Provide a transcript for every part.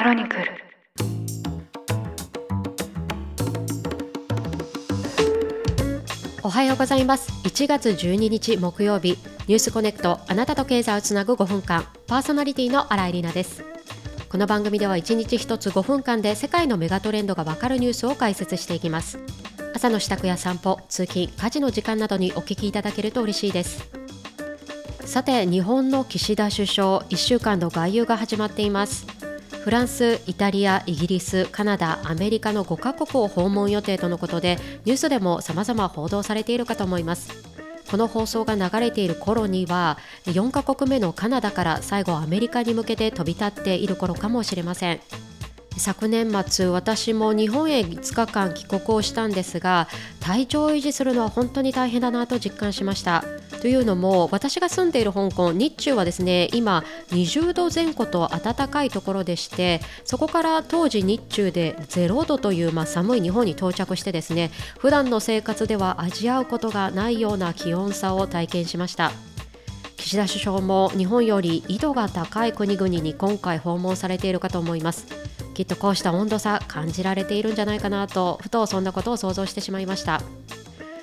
クロニクル。おはようございます。1月12日木曜日ニュースコネクトあなたと経済をつなぐ5分間パーソナリティの新井里奈です。この番組では1日1つ5分間で世界のメガトレンドがわかるニュースを解説していきます。朝の支度や散歩通勤家事の時間などにお聞きいただけると嬉しいです。さて日本の岸田首相1週間の外遊が始まっています。フランス、イタリア、イギリス、カナダ、アメリカの5カ国を訪問予定とのことでニュースでも様々報道されているかと思います。この放送が流れている頃には4カ国目のカナダから最後アメリカに向けて飛び立っている頃かもしれません。昨年末私も日本へ5日間帰国をしたんですが体調を維持するのは本当に大変だなと実感しました。というのも私が住んでいる香港日中はですね今20度前後と暖かいところでしてそこから当時日中で0度という、まあ、寒い日本に到着してですね普段の生活では味わうことがないような気温差を体験しました。岸田首相も日本より緯度が高い国々に今回訪問されているかと思います。きっとこうした温度差感じられているんじゃないかなとふとそんなことを想像してしまいました。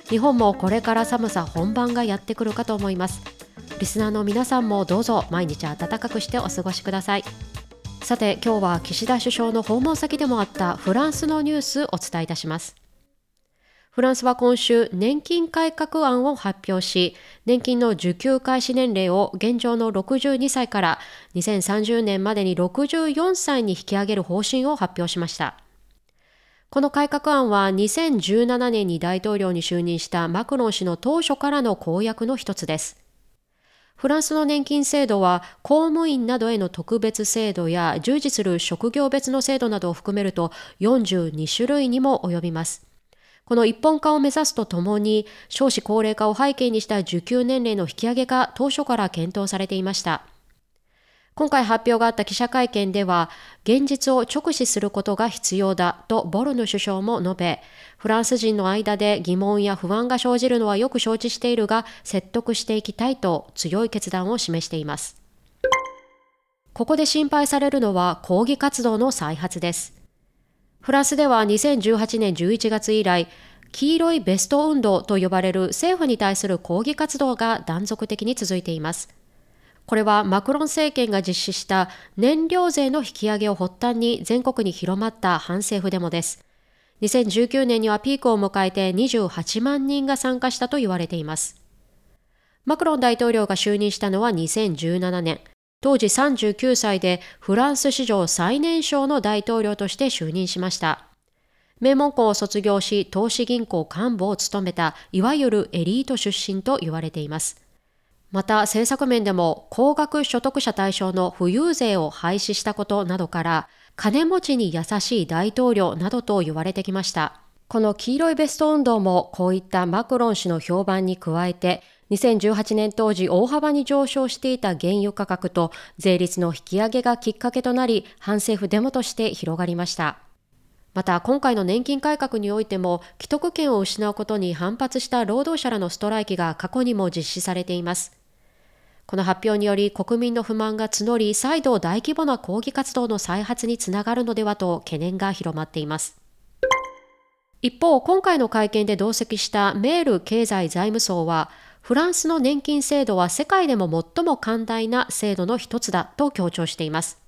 日本もこれから寒さ本番がやってくるかと思います。リスナーの皆さんもどうぞ毎日暖かくしてお過ごしください。さて今日は岸田首相の訪問先でもあったフランスのニュースをお伝えいたします。フランスは今週年金改革案を発表し、年金の受給開始年齢を現状の62歳から2030年までに64歳に引き上げる方針を発表しました。この改革案は2017年に大統領に就任したマクロン氏の当初からの公約の一つです。フランスの年金制度は公務員などへの特別制度や従事する職業別の制度などを含めると42種類にも及びます。この一本化を目指すとともに、少子高齢化を背景にした受給年齢の引き上げが当初から検討されていました。今回発表があった記者会見では、現実を直視することが必要だとボルヌ首相も述べ、フランス人の間で疑問や不安が生じるのはよく承知しているが、説得していきたいと強い決断を示しています。ここで心配されるのは抗議活動の再発です。フランスでは2018年11月以来、黄色いベスト運動と呼ばれる政府に対する抗議活動が断続的に続いています。これはマクロン政権が実施した燃料税の引き上げを発端に全国に広まった反政府デモです。2019年にはピークを迎えて28万人が参加したと言われています。マクロン大統領が就任したのは2017年。当時39歳でフランス史上最年少の大統領として就任しました。名門校を卒業し、投資銀行幹部を務めた、いわゆるエリート出身と言われています。また、政策面でも、高額所得者対象の富裕税を廃止したことなどから、金持ちに優しい大統領などと言われてきました。この黄色いベスト運動も、こういったマクロン氏の評判に加えて、2018年当時大幅に上昇していた原油価格と税率の引き上げがきっかけとなり反政府デモとして広がりました。また今回の年金改革においても既得権を失うことに反発した労働者らのストライキが過去にも実施されています。この発表により国民の不満が募り再度大規模な抗議活動の再発につながるのではと懸念が広まっています。一方、今回の会見で同席したメール経済財務省はフランスの年金制度は世界でも最も寛大な制度の一つだと強調しています。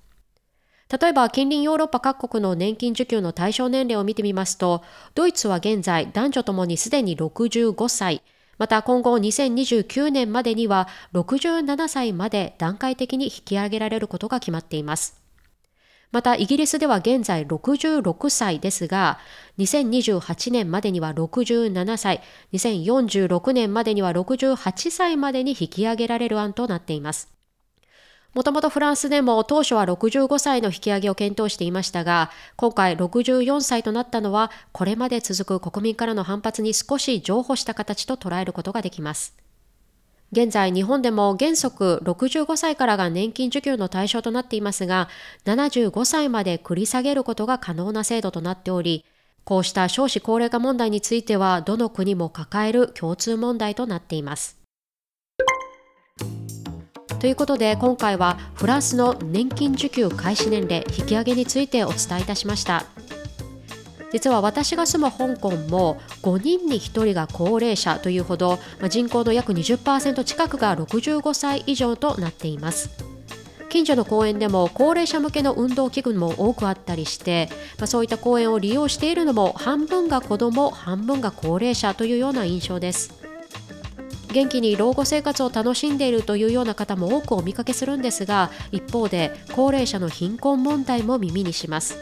例えば近隣ヨーロッパ各国の年金受給の対象年齢を見てみますと、ドイツは現在男女ともにすでに65歳、また今後2029年までには67歳まで段階的に引き上げられることが決まっています。またイギリスでは現在66歳ですが、2028年までには67歳、2046年までには68歳までに引き上げられる案となっています。もともとフランスでも当初は65歳の引き上げを検討していましたが、今回64歳となったのは、これまで続く国民からの反発に少し譲歩した形と捉えることができます。現在日本でも原則65歳からが年金受給の対象となっていますが、75歳まで繰り下げることが可能な制度となっており、こうした少子高齢化問題についてはどの国も抱える共通問題となっています。ということで今回はフランスの年金受給開始年齢引き上げについてお伝えいたしました。実は私が住む香港も5人に1人が高齢者というほど人口の約20%近くが65歳以上となっています。近所の公園でも高齢者向けの運動器具も多くあったりして、まあ、そういった公園を利用しているのも半分が子ども半分が高齢者というような印象です。元気に老後生活を楽しんでいるというような方も多くお見かけするんですが一方で高齢者の貧困問題も耳にします。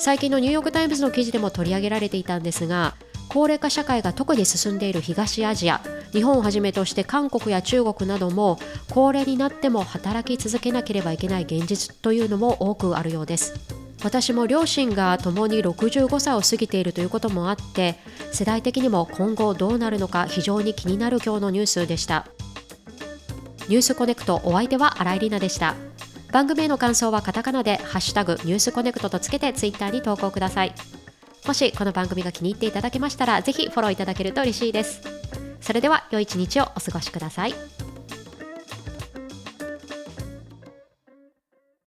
最近のニューヨーク・タイムズの記事でも取り上げられていたんですが高齢化社会が特に進んでいる東アジア日本をはじめとして韓国や中国なども高齢になっても働き続けなければいけない現実というのも多くあるようです。私も両親が共に65歳を過ぎているということもあって世代的にも今後どうなるのか非常に気になる今日のニュースでした。ニュースコネクトお相手は新井里奈でした。番組への感想はカタカナでハッシュタグニュースコネクトとつけてツイッターに投稿ください。もしこの番組が気に入っていただけましたらぜひフォローいただけると嬉しいです。それでは良い一日をお過ごしください。